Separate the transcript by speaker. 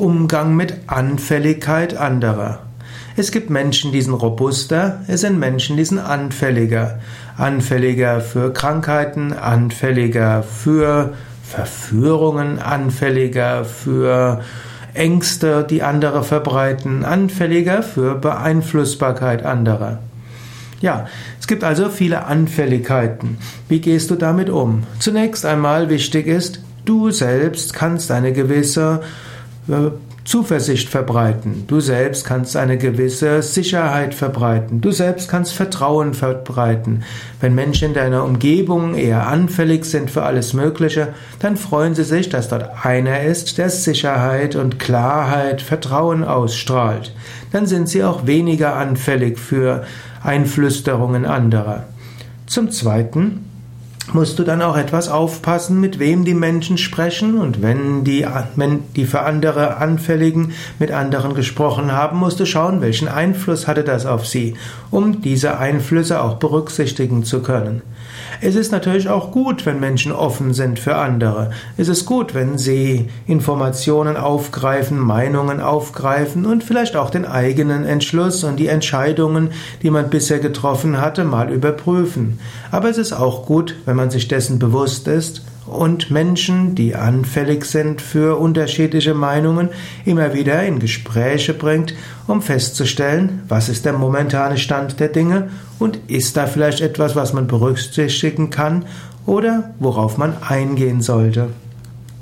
Speaker 1: Umgang mit Anfälligkeit anderer. Es gibt Menschen, die sind robuster, es sind Menschen, die sind anfälliger. Anfälliger für Krankheiten, anfälliger für Verführungen, anfälliger für Ängste, die andere verbreiten, anfälliger für Beeinflussbarkeit anderer. Ja, es gibt also viele Anfälligkeiten. Wie gehst du damit um? Zunächst einmal wichtig ist, du selbst kannst eine gewisse Zuversicht verbreiten. Du selbst kannst eine gewisse Sicherheit verbreiten. Du selbst kannst Vertrauen verbreiten. Wenn Menschen in deiner Umgebung eher anfällig sind für alles Mögliche, dann freuen sie sich, dass dort einer ist, der Sicherheit und Klarheit, Vertrauen ausstrahlt. Dann sind sie auch weniger anfällig für Einflüsterungen anderer. Zum Zweiten, musst du dann auch etwas aufpassen, mit wem die Menschen sprechen. Und wenn die, wenn die für andere Anfälligen mit anderen gesprochen haben, musst du schauen, welchen Einfluss hatte das auf sie, um diese Einflüsse auch berücksichtigen zu können. Es ist natürlich auch gut, wenn Menschen offen sind für andere. Es ist gut, wenn sie Informationen aufgreifen, Meinungen aufgreifen und vielleicht auch den eigenen Entschluss und die Entscheidungen, die man bisher getroffen hatte, mal überprüfen. Aber es ist auch gut, wenn man sich dessen bewusst ist und Menschen, die anfällig sind für unterschiedliche Meinungen, immer wieder in Gespräche bringt, um festzustellen, was ist der momentane Stand der Dinge und ist da vielleicht etwas, was man berücksichtigen kann oder worauf man eingehen sollte.